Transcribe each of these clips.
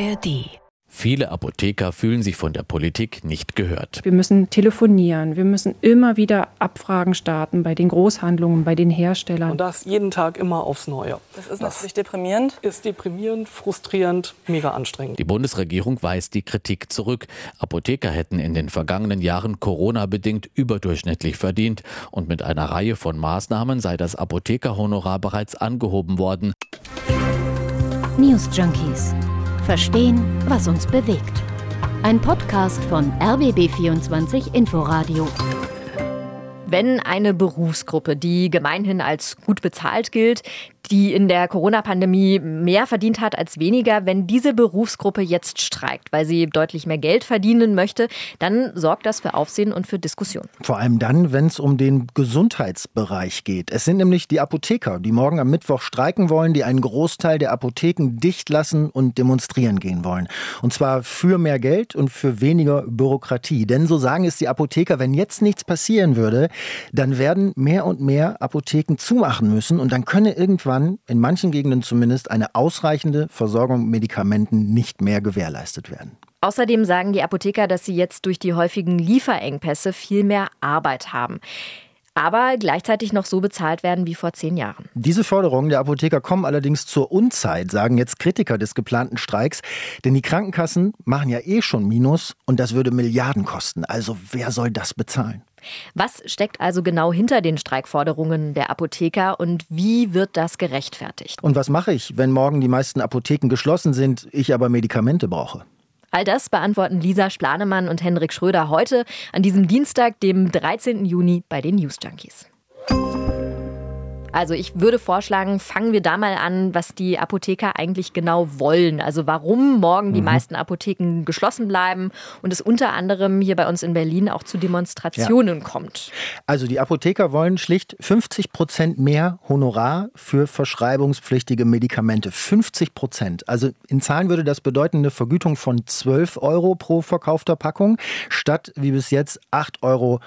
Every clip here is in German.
ARD Viele Apotheker fühlen sich von der Politik nicht gehört. Wir müssen telefonieren, wir müssen immer wieder Abfragen starten bei den Großhandlungen, bei den Herstellern. Und das jeden Tag immer aufs Neue. Das ist natürlich deprimierend. Ist deprimierend, frustrierend, mega anstrengend. Die Bundesregierung weist die Kritik zurück. Apotheker hätten in den vergangenen Jahren Corona-bedingt überdurchschnittlich verdient und mit einer Reihe von Maßnahmen sei das Apothekerhonorar bereits angehoben worden. News Junkies Verstehen, was uns bewegt. Ein Podcast von RBB24 Inforadio. Wenn eine Berufsgruppe, die gemeinhin als gut bezahlt gilt, die in der Corona-Pandemie mehr verdient hat als weniger, wenn diese Berufsgruppe jetzt streikt, weil sie deutlich mehr Geld verdienen möchte, dann sorgt das für Aufsehen und für Diskussion. Vor allem dann, wenn es um den Gesundheitsbereich geht. Es sind nämlich die Apotheker, die morgen am Mittwoch streiken wollen, die einen Großteil der Apotheken dicht lassen und demonstrieren gehen wollen. Und zwar für mehr Geld und für weniger Bürokratie. Denn so sagen es die Apotheker, wenn jetzt nichts passieren würde, dann werden mehr und mehr Apotheken zumachen müssen und dann könne irgendwann kann in manchen Gegenden zumindest eine ausreichende Versorgung mit Medikamenten nicht mehr gewährleistet werden. Außerdem sagen die Apotheker, dass sie jetzt durch die häufigen Lieferengpässe viel mehr Arbeit haben aber gleichzeitig noch so bezahlt werden wie vor zehn Jahren. Diese Forderungen der Apotheker kommen allerdings zur Unzeit, sagen jetzt Kritiker des geplanten Streiks. Denn die Krankenkassen machen ja eh schon Minus und das würde Milliarden kosten. Also wer soll das bezahlen? Was steckt also genau hinter den Streikforderungen der Apotheker und wie wird das gerechtfertigt? Und was mache ich, wenn morgen die meisten Apotheken geschlossen sind, ich aber Medikamente brauche? All das beantworten Lisa Splanemann und Henrik Schröder heute an diesem Dienstag, dem 13. Juni bei den News Junkies. Also ich würde vorschlagen, fangen wir da mal an, was die Apotheker eigentlich genau wollen. Also warum morgen die mhm. meisten Apotheken geschlossen bleiben und es unter anderem hier bei uns in Berlin auch zu Demonstrationen ja. kommt. Also die Apotheker wollen schlicht 50 Prozent mehr Honorar für verschreibungspflichtige Medikamente. 50 Prozent. Also in Zahlen würde das bedeuten eine Vergütung von 12 Euro pro verkaufter Packung statt wie bis jetzt 8,35 Euro.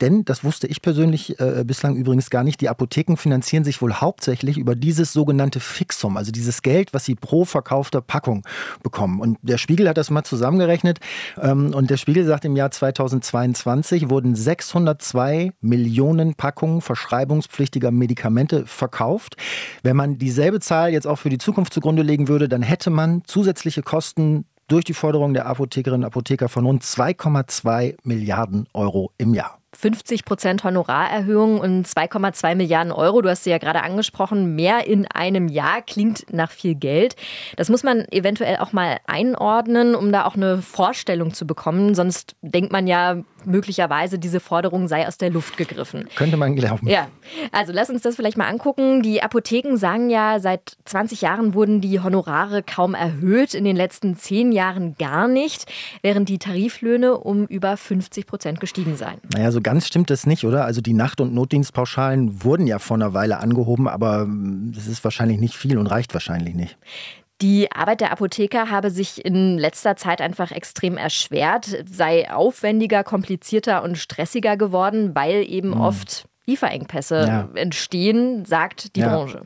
Denn, das wusste ich persönlich äh, bislang übrigens gar nicht, die Apotheker Apotheken finanzieren sich wohl hauptsächlich über dieses sogenannte Fixum, also dieses Geld, was sie pro verkaufter Packung bekommen. Und der Spiegel hat das mal zusammengerechnet. Ähm, und der Spiegel sagt, im Jahr 2022 wurden 602 Millionen Packungen verschreibungspflichtiger Medikamente verkauft. Wenn man dieselbe Zahl jetzt auch für die Zukunft zugrunde legen würde, dann hätte man zusätzliche Kosten durch die Forderung der Apothekerinnen und Apotheker von rund 2,2 Milliarden Euro im Jahr. 50 Prozent Honorarerhöhung und 2,2 Milliarden Euro. Du hast sie ja gerade angesprochen. Mehr in einem Jahr klingt nach viel Geld. Das muss man eventuell auch mal einordnen, um da auch eine Vorstellung zu bekommen. Sonst denkt man ja, möglicherweise diese Forderung sei aus der Luft gegriffen. Könnte man glauben. Ja, also lass uns das vielleicht mal angucken. Die Apotheken sagen ja, seit 20 Jahren wurden die Honorare kaum erhöht, in den letzten zehn Jahren gar nicht, während die Tariflöhne um über 50 Prozent gestiegen seien. Naja, so ganz stimmt das nicht, oder? Also die Nacht- und Notdienstpauschalen wurden ja vor einer Weile angehoben, aber das ist wahrscheinlich nicht viel und reicht wahrscheinlich nicht. Die Arbeit der Apotheker habe sich in letzter Zeit einfach extrem erschwert, sei aufwendiger, komplizierter und stressiger geworden, weil eben mhm. oft Lieferengpässe ja. entstehen, sagt die ja. Branche.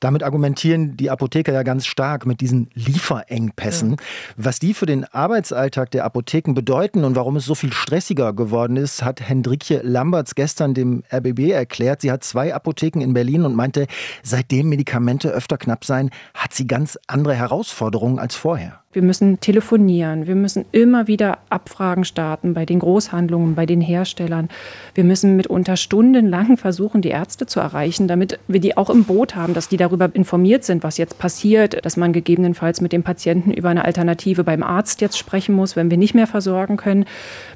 Damit argumentieren die Apotheker ja ganz stark mit diesen Lieferengpässen. Ja. Was die für den Arbeitsalltag der Apotheken bedeuten und warum es so viel stressiger geworden ist, hat Hendrikje Lamberts gestern dem RBB erklärt. Sie hat zwei Apotheken in Berlin und meinte, seitdem Medikamente öfter knapp seien, hat sie ganz andere Herausforderungen als vorher. Wir müssen telefonieren. Wir müssen immer wieder Abfragen starten bei den Großhandlungen, bei den Herstellern. Wir müssen mitunter stundenlang versuchen, die Ärzte zu erreichen, damit wir die auch im Boot haben, dass die darüber informiert sind, was jetzt passiert, dass man gegebenenfalls mit dem Patienten über eine Alternative beim Arzt jetzt sprechen muss, wenn wir nicht mehr versorgen können,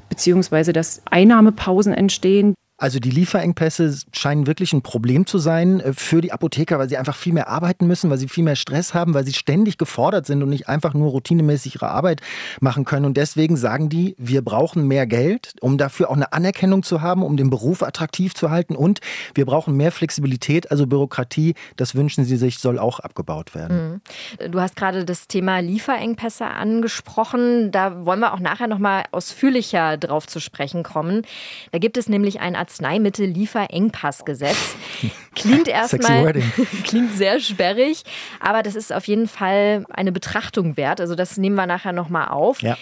beziehungsweise dass Einnahmepausen entstehen. Also die Lieferengpässe scheinen wirklich ein Problem zu sein äh, für die Apotheker, weil sie einfach viel mehr arbeiten müssen, weil sie viel mehr Stress haben, weil sie ständig gefordert sind und nicht einfach nur routinemäßig ihre Arbeit machen können. Und deswegen sagen die, wir brauchen mehr Geld, um dafür auch eine Anerkennung zu haben, um den Beruf attraktiv zu halten. Und wir brauchen mehr Flexibilität, also Bürokratie, das wünschen sie sich, soll auch abgebaut werden. Mhm. Du hast gerade das Thema Lieferengpässe angesprochen. Da wollen wir auch nachher nochmal ausführlicher drauf zu sprechen kommen. Da gibt es nämlich ein Arzneimittel-Lieferengpassgesetz. Klingt erstmal klingt sehr sperrig, aber das ist auf jeden Fall eine Betrachtung wert. Also das nehmen wir nachher nochmal auf. Ja.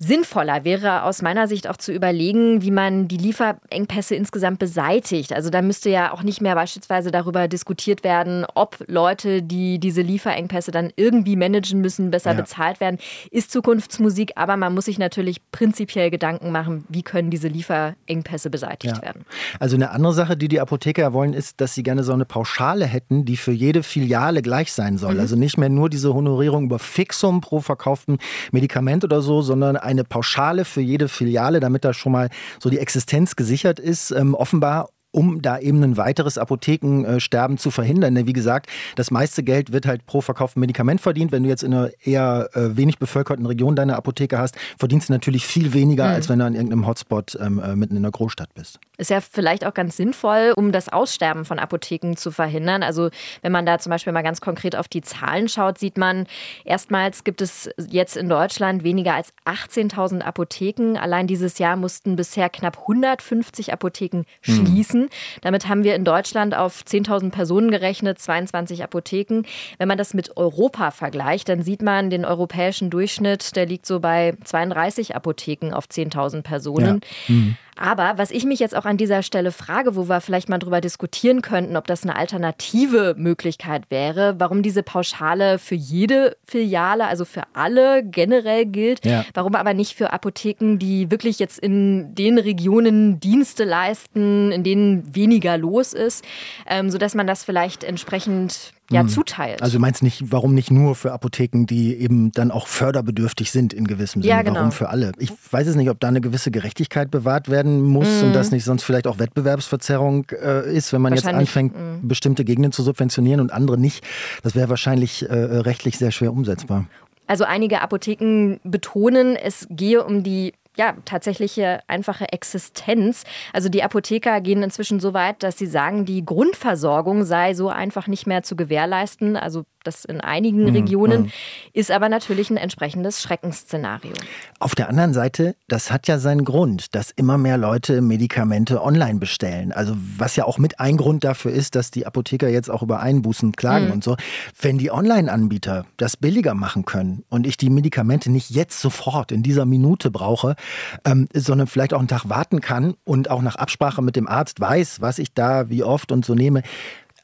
Sinnvoller wäre aus meiner Sicht auch zu überlegen, wie man die Lieferengpässe insgesamt beseitigt. Also da müsste ja auch nicht mehr beispielsweise darüber diskutiert werden, ob Leute, die diese Lieferengpässe dann irgendwie managen müssen, besser ja. bezahlt werden. Ist Zukunftsmusik, aber man muss sich natürlich prinzipiell Gedanken machen, wie können diese Lieferengpässe beseitigt ja. werden. Also eine andere Sache, die die Apotheker wollen, ist, dass sie gerne so eine Pauschale hätten, die für jede Filiale gleich sein soll. Mhm. Also nicht mehr nur diese Honorierung über Fixum pro verkauften Medikament oder so, sondern eine Pauschale für jede Filiale, damit da schon mal so die Existenz gesichert ist. Ähm, offenbar um da eben ein weiteres Apothekensterben zu verhindern. Denn wie gesagt, das meiste Geld wird halt pro verkauften Medikament verdient. Wenn du jetzt in einer eher äh, wenig bevölkerten Region deine Apotheke hast, verdienst du natürlich viel weniger, mhm. als wenn du an irgendeinem Hotspot ähm, äh, mitten in der Großstadt bist. Ist ja vielleicht auch ganz sinnvoll, um das Aussterben von Apotheken zu verhindern. Also wenn man da zum Beispiel mal ganz konkret auf die Zahlen schaut, sieht man, erstmals gibt es jetzt in Deutschland weniger als 18.000 Apotheken. Allein dieses Jahr mussten bisher knapp 150 Apotheken mhm. schließen. Damit haben wir in Deutschland auf 10.000 Personen gerechnet, 22 Apotheken. Wenn man das mit Europa vergleicht, dann sieht man den europäischen Durchschnitt, der liegt so bei 32 Apotheken auf 10.000 Personen. Ja. Mhm. Aber was ich mich jetzt auch an dieser Stelle frage, wo wir vielleicht mal drüber diskutieren könnten, ob das eine alternative Möglichkeit wäre, warum diese Pauschale für jede Filiale, also für alle generell gilt, ja. warum aber nicht für Apotheken, die wirklich jetzt in den Regionen Dienste leisten, in denen weniger los ist, ähm, sodass man das vielleicht entsprechend ja, hm. zuteilt. Also du meinst nicht, warum nicht nur für Apotheken, die eben dann auch förderbedürftig sind in gewissem Sinne? Ja, genau. Warum für alle? Ich weiß es nicht, ob da eine gewisse Gerechtigkeit bewahrt werden muss mhm. und das nicht sonst vielleicht auch Wettbewerbsverzerrung äh, ist, wenn man jetzt anfängt, mhm. bestimmte Gegenden zu subventionieren und andere nicht. Das wäre wahrscheinlich äh, rechtlich sehr schwer umsetzbar. Also einige Apotheken betonen, es gehe um die ja, tatsächliche einfache Existenz. Also die Apotheker gehen inzwischen so weit, dass sie sagen, die Grundversorgung sei so einfach nicht mehr zu gewährleisten. Also das in einigen mhm. Regionen mhm. ist aber natürlich ein entsprechendes Schreckensszenario. Auf der anderen Seite, das hat ja seinen Grund, dass immer mehr Leute Medikamente online bestellen. Also was ja auch mit ein Grund dafür ist, dass die Apotheker jetzt auch über Einbußen klagen mhm. und so. Wenn die Online-Anbieter das billiger machen können und ich die Medikamente nicht jetzt sofort in dieser Minute brauche, ähm, sondern vielleicht auch einen Tag warten kann und auch nach Absprache mit dem Arzt weiß, was ich da wie oft und so nehme.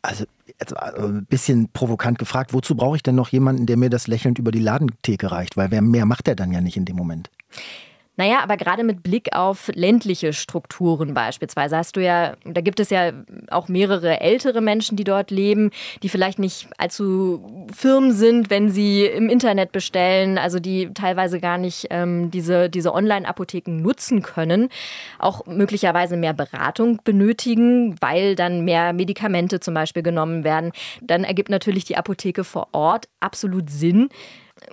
Also jetzt ein bisschen provokant gefragt, wozu brauche ich denn noch jemanden, der mir das lächelnd über die Ladentheke reicht? Weil wer mehr macht er dann ja nicht in dem Moment. Naja, aber gerade mit Blick auf ländliche Strukturen beispielsweise hast du ja, da gibt es ja auch mehrere ältere Menschen, die dort leben, die vielleicht nicht allzu firm sind, wenn sie im Internet bestellen, also die teilweise gar nicht ähm, diese, diese Online-Apotheken nutzen können, auch möglicherweise mehr Beratung benötigen, weil dann mehr Medikamente zum Beispiel genommen werden. Dann ergibt natürlich die Apotheke vor Ort absolut Sinn.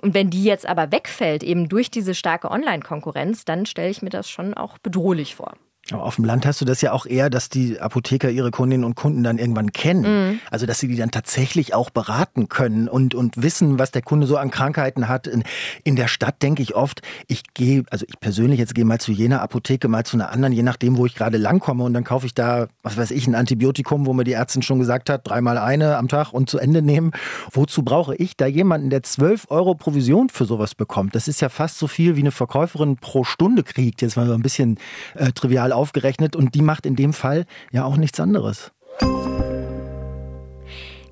Und wenn die jetzt aber wegfällt, eben durch diese starke Online-Konkurrenz, dann stelle ich mir das schon auch bedrohlich vor. Aber auf dem Land hast du das ja auch eher, dass die Apotheker ihre Kundinnen und Kunden dann irgendwann kennen. Mhm. Also, dass sie die dann tatsächlich auch beraten können und, und wissen, was der Kunde so an Krankheiten hat. In, in der Stadt denke ich oft, ich gehe, also ich persönlich jetzt gehe mal zu jener Apotheke, mal zu einer anderen, je nachdem, wo ich gerade langkomme und dann kaufe ich da, was weiß ich, ein Antibiotikum, wo mir die Ärztin schon gesagt hat, dreimal eine am Tag und zu Ende nehmen. Wozu brauche ich da jemanden, der 12 Euro Provision für sowas bekommt? Das ist ja fast so viel, wie eine Verkäuferin pro Stunde kriegt. Jetzt mal so ein bisschen äh, trivial aufgerechnet und die macht in dem Fall ja auch nichts anderes.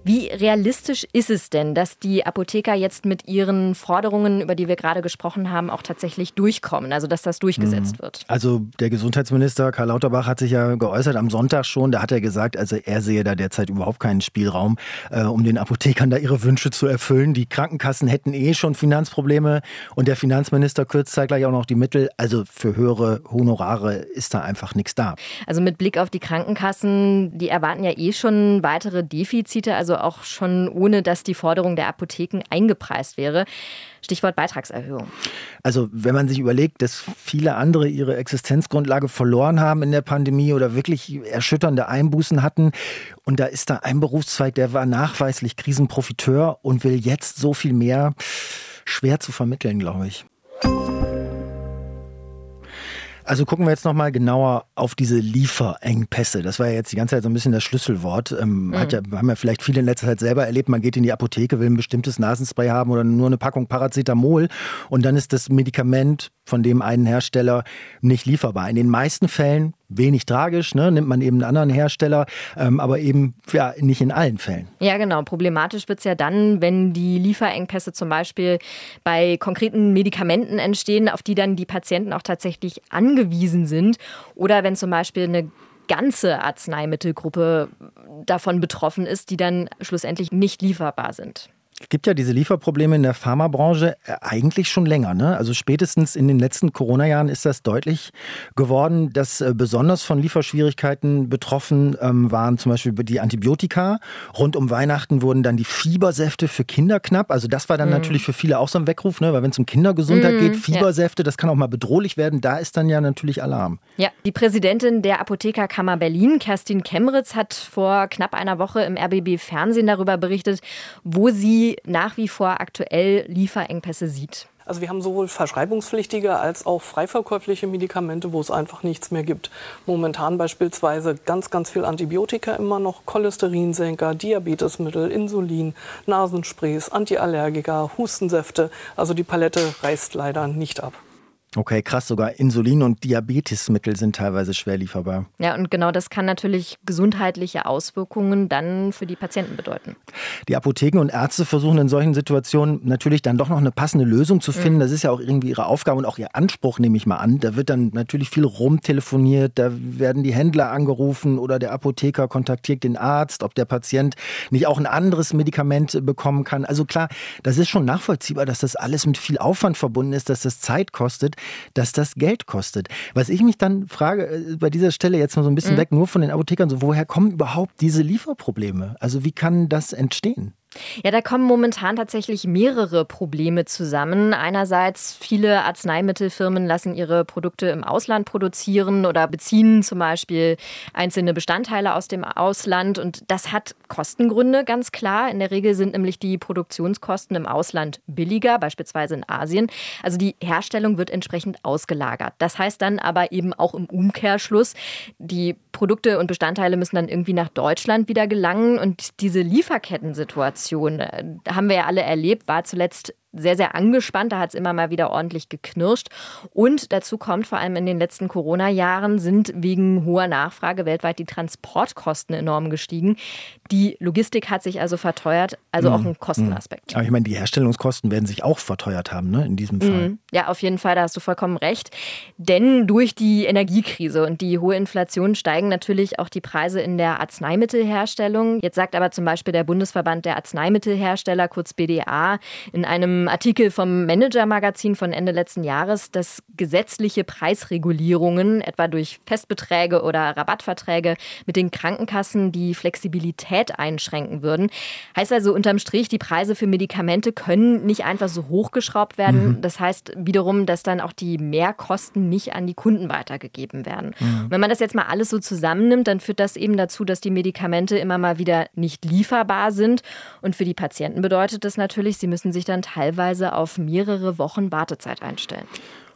Wie realistisch ist es denn, dass die Apotheker jetzt mit ihren Forderungen, über die wir gerade gesprochen haben, auch tatsächlich durchkommen, also dass das durchgesetzt mhm. wird? Also der Gesundheitsminister Karl Lauterbach hat sich ja geäußert am Sonntag schon, da hat er gesagt, also er sehe da derzeit überhaupt keinen Spielraum, äh, um den Apothekern da ihre Wünsche zu erfüllen. Die Krankenkassen hätten eh schon Finanzprobleme und der Finanzminister kürzt zeitgleich auch noch die Mittel. Also für höhere Honorare ist da einfach nichts da. Also mit Blick auf die Krankenkassen, die erwarten ja eh schon weitere Defizite, also auch schon ohne, dass die Forderung der Apotheken eingepreist wäre. Stichwort Beitragserhöhung. Also wenn man sich überlegt, dass viele andere ihre Existenzgrundlage verloren haben in der Pandemie oder wirklich erschütternde Einbußen hatten und da ist da ein Berufszweig, der war nachweislich Krisenprofiteur und will jetzt so viel mehr, schwer zu vermitteln, glaube ich. Also gucken wir jetzt nochmal genauer auf diese Lieferengpässe. Das war ja jetzt die ganze Zeit so ein bisschen das Schlüsselwort. Ähm, mhm. hat ja, haben ja vielleicht viele in letzter Zeit selber erlebt, man geht in die Apotheke, will ein bestimmtes Nasenspray haben oder nur eine Packung Paracetamol und dann ist das Medikament von dem einen Hersteller nicht lieferbar. In den meisten Fällen wenig tragisch, ne? nimmt man eben einen anderen Hersteller, ähm, aber eben ja, nicht in allen Fällen. Ja, genau. Problematisch wird es ja dann, wenn die Lieferengpässe zum Beispiel bei konkreten Medikamenten entstehen, auf die dann die Patienten auch tatsächlich angewiesen sind oder wenn zum Beispiel eine ganze Arzneimittelgruppe davon betroffen ist, die dann schlussendlich nicht lieferbar sind. Es gibt ja diese Lieferprobleme in der Pharmabranche äh, eigentlich schon länger. Ne? Also spätestens in den letzten Corona-Jahren ist das deutlich geworden, dass äh, besonders von Lieferschwierigkeiten betroffen ähm, waren zum Beispiel die Antibiotika. Rund um Weihnachten wurden dann die Fiebersäfte für Kinder knapp. Also das war dann mm. natürlich für viele auch so ein Weckruf, ne? weil wenn es um Kindergesundheit mm, geht, Fiebersäfte, ja. das kann auch mal bedrohlich werden. Da ist dann ja natürlich Alarm. Ja, die Präsidentin der Apothekerkammer Berlin, Kerstin Kemmeritz, hat vor knapp einer Woche im RBB Fernsehen darüber berichtet, wo sie nach wie vor aktuell Lieferengpässe sieht. Also wir haben sowohl verschreibungspflichtige als auch freiverkäufliche Medikamente, wo es einfach nichts mehr gibt. Momentan beispielsweise ganz, ganz viel Antibiotika immer noch, Cholesterinsenker, Diabetesmittel, Insulin, Nasensprays, Antiallergika, Hustensäfte. Also die Palette reißt leider nicht ab. Okay, krass, sogar Insulin und Diabetesmittel sind teilweise schwer lieferbar. Ja, und genau das kann natürlich gesundheitliche Auswirkungen dann für die Patienten bedeuten. Die Apotheken und Ärzte versuchen in solchen Situationen natürlich dann doch noch eine passende Lösung zu finden. Mhm. Das ist ja auch irgendwie ihre Aufgabe und auch ihr Anspruch, nehme ich mal an. Da wird dann natürlich viel rumtelefoniert, da werden die Händler angerufen oder der Apotheker kontaktiert den Arzt, ob der Patient nicht auch ein anderes Medikament bekommen kann. Also klar, das ist schon nachvollziehbar, dass das alles mit viel Aufwand verbunden ist, dass das Zeit kostet dass das Geld kostet. Was ich mich dann frage, äh, bei dieser Stelle jetzt mal so ein bisschen mhm. weg, nur von den Apothekern, so, woher kommen überhaupt diese Lieferprobleme? Also wie kann das entstehen? Ja, da kommen momentan tatsächlich mehrere Probleme zusammen. Einerseits, viele Arzneimittelfirmen lassen ihre Produkte im Ausland produzieren oder beziehen zum Beispiel einzelne Bestandteile aus dem Ausland. Und das hat Kostengründe, ganz klar. In der Regel sind nämlich die Produktionskosten im Ausland billiger, beispielsweise in Asien. Also die Herstellung wird entsprechend ausgelagert. Das heißt dann aber eben auch im Umkehrschluss, die Produkte und Bestandteile müssen dann irgendwie nach Deutschland wieder gelangen. Und diese Lieferkettensituation, Situation, äh, haben wir ja alle erlebt, war zuletzt sehr, sehr angespannt. Da hat es immer mal wieder ordentlich geknirscht. Und dazu kommt, vor allem in den letzten Corona-Jahren sind wegen hoher Nachfrage weltweit die Transportkosten enorm gestiegen. Die Logistik hat sich also verteuert, also mhm. auch ein Kostenaspekt. Aber ich meine, die Herstellungskosten werden sich auch verteuert haben, ne, in diesem Fall. Mhm. Ja, auf jeden Fall, da hast du vollkommen recht. Denn durch die Energiekrise und die hohe Inflation steigen natürlich auch die Preise in der Arzneimittelherstellung. Jetzt sagt aber zum Beispiel der Bundesverband der Arzneimittelhersteller, kurz BDA, in einem Artikel vom Manager-Magazin von Ende letzten Jahres, dass gesetzliche Preisregulierungen, etwa durch Festbeträge oder Rabattverträge mit den Krankenkassen, die Flexibilität einschränken würden. Heißt also unterm Strich, die Preise für Medikamente können nicht einfach so hochgeschraubt werden. Mhm. Das heißt wiederum, dass dann auch die Mehrkosten nicht an die Kunden weitergegeben werden. Mhm. Wenn man das jetzt mal alles so zusammennimmt, dann führt das eben dazu, dass die Medikamente immer mal wieder nicht lieferbar sind. Und für die Patienten bedeutet das natürlich, sie müssen sich dann teilweise teilweise auf mehrere Wochen Wartezeit einstellen.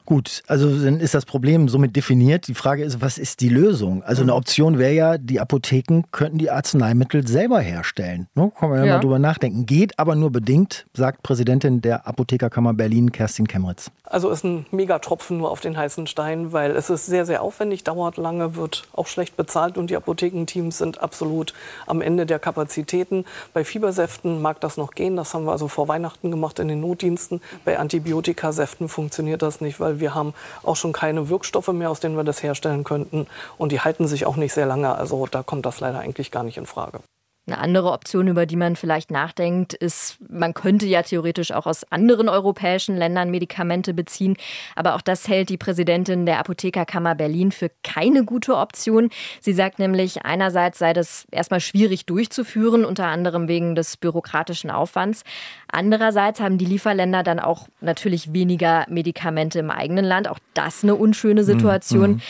Gut, also dann ist das Problem somit definiert. Die Frage ist, was ist die Lösung? Also eine Option wäre ja, die Apotheken könnten die Arzneimittel selber herstellen. Ne? Kann man ja, ja, mal drüber nachdenken. Geht aber nur bedingt, sagt Präsidentin der Apothekerkammer Berlin, Kerstin Kemmeritz. Also ist ein Megatropfen nur auf den heißen Stein, weil es ist sehr, sehr aufwendig, dauert lange, wird auch schlecht bezahlt und die Apothekenteams sind absolut am Ende der Kapazitäten. Bei Fiebersäften mag das noch gehen, das haben wir also vor Weihnachten gemacht in den Notdiensten. Bei Antibiotikasäften funktioniert das nicht, weil wir haben auch schon keine Wirkstoffe mehr, aus denen wir das herstellen könnten. Und die halten sich auch nicht sehr lange. Also da kommt das leider eigentlich gar nicht in Frage. Eine andere Option, über die man vielleicht nachdenkt, ist, man könnte ja theoretisch auch aus anderen europäischen Ländern Medikamente beziehen. Aber auch das hält die Präsidentin der Apothekerkammer Berlin für keine gute Option. Sie sagt nämlich, einerseits sei das erstmal schwierig durchzuführen, unter anderem wegen des bürokratischen Aufwands. Andererseits haben die Lieferländer dann auch natürlich weniger Medikamente im eigenen Land. Auch das eine unschöne Situation. Mhm.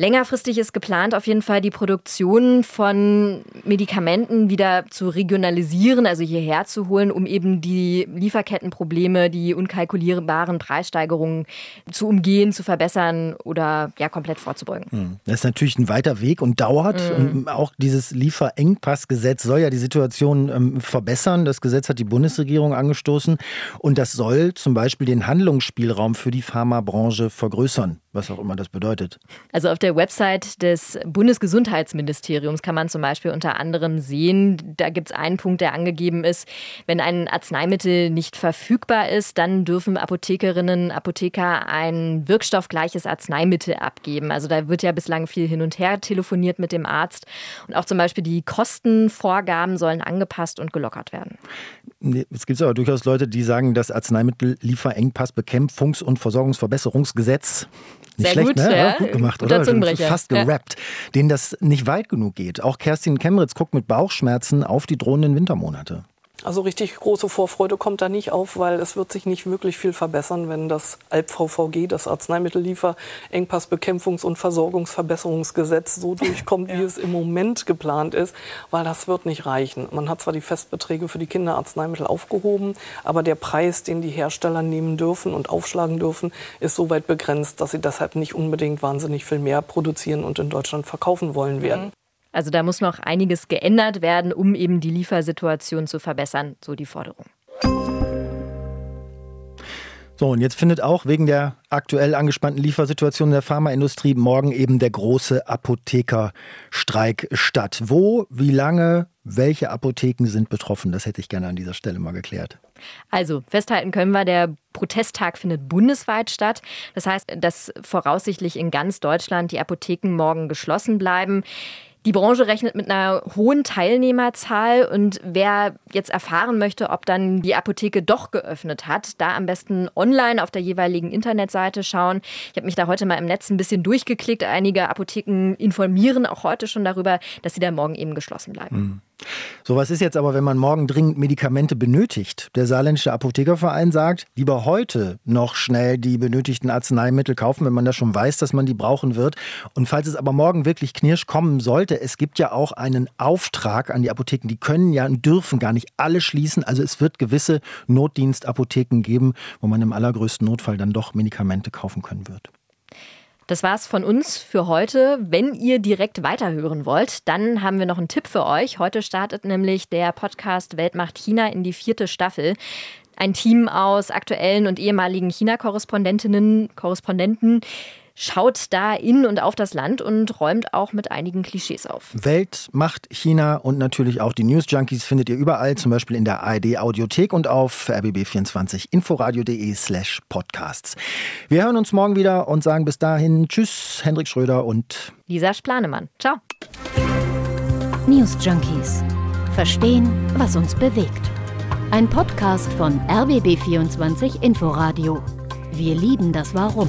Längerfristig ist geplant, auf jeden Fall die Produktion von Medikamenten wieder zu regionalisieren, also hierher zu holen, um eben die Lieferkettenprobleme, die unkalkulierbaren Preissteigerungen zu umgehen, zu verbessern oder ja komplett vorzubeugen. Hm. Das ist natürlich ein weiter Weg und dauert. Mhm. Und auch dieses Lieferengpassgesetz soll ja die Situation ähm, verbessern. Das Gesetz hat die Bundesregierung angestoßen und das soll zum Beispiel den Handlungsspielraum für die Pharmabranche vergrößern was auch immer das bedeutet. Also auf der Website des Bundesgesundheitsministeriums kann man zum Beispiel unter anderem sehen, da gibt es einen Punkt, der angegeben ist, wenn ein Arzneimittel nicht verfügbar ist, dann dürfen Apothekerinnen, Apotheker ein wirkstoffgleiches Arzneimittel abgeben. Also da wird ja bislang viel hin und her telefoniert mit dem Arzt und auch zum Beispiel die Kostenvorgaben sollen angepasst und gelockert werden. Es gibt aber durchaus Leute, die sagen, das Arzneimittellieferengpass Bekämpfungs- und Versorgungsverbesserungsgesetz nicht Sehr schlecht, gut, ne? Ja. gut gemacht, Guter oder? Fast gerappt. Ja. Denen das nicht weit genug geht. Auch Kerstin Kemmeritz guckt mit Bauchschmerzen auf die drohenden Wintermonate. Also richtig große Vorfreude kommt da nicht auf, weil es wird sich nicht wirklich viel verbessern, wenn das ALP-VVG, das Arzneimittelieferengpassbekämpfungs- und Versorgungsverbesserungsgesetz, so durchkommt, ja. wie es im Moment geplant ist, weil das wird nicht reichen. Man hat zwar die Festbeträge für die Kinderarzneimittel aufgehoben, aber der Preis, den die Hersteller nehmen dürfen und aufschlagen dürfen, ist so weit begrenzt, dass sie deshalb nicht unbedingt wahnsinnig viel mehr produzieren und in Deutschland verkaufen wollen werden. Mhm. Also da muss noch einiges geändert werden, um eben die Liefersituation zu verbessern, so die Forderung. So, und jetzt findet auch wegen der aktuell angespannten Liefersituation der Pharmaindustrie morgen eben der große Apothekerstreik statt. Wo, wie lange, welche Apotheken sind betroffen? Das hätte ich gerne an dieser Stelle mal geklärt. Also, festhalten können wir, der Protesttag findet bundesweit statt. Das heißt, dass voraussichtlich in ganz Deutschland die Apotheken morgen geschlossen bleiben. Die Branche rechnet mit einer hohen Teilnehmerzahl und wer jetzt erfahren möchte, ob dann die Apotheke doch geöffnet hat, da am besten online auf der jeweiligen Internetseite schauen. Ich habe mich da heute mal im Netz ein bisschen durchgeklickt. Einige Apotheken informieren auch heute schon darüber, dass sie da morgen eben geschlossen bleiben. Mhm. So, was ist jetzt aber, wenn man morgen dringend Medikamente benötigt? Der Saarländische Apothekerverein sagt, lieber heute noch schnell die benötigten Arzneimittel kaufen, wenn man da schon weiß, dass man die brauchen wird. Und falls es aber morgen wirklich knirsch kommen sollte, es gibt ja auch einen Auftrag an die Apotheken. Die können ja und dürfen gar nicht alle schließen. Also es wird gewisse Notdienstapotheken geben, wo man im allergrößten Notfall dann doch Medikamente kaufen können wird. Das war's von uns für heute. Wenn ihr direkt weiterhören wollt, dann haben wir noch einen Tipp für euch. Heute startet nämlich der Podcast Weltmacht China in die vierte Staffel. Ein Team aus aktuellen und ehemaligen China-Korrespondentinnen, Korrespondenten schaut da in und auf das Land und räumt auch mit einigen Klischees auf. Welt, Macht, China und natürlich auch die News Junkies findet ihr überall, zum Beispiel in der ARD Audiothek und auf rbb24 inforadio.de slash podcasts. Wir hören uns morgen wieder und sagen bis dahin Tschüss, Hendrik Schröder und Lisa Splanemann. Ciao. News Junkies. Verstehen, was uns bewegt. Ein Podcast von RBB24 Inforadio. Wir lieben das Warum.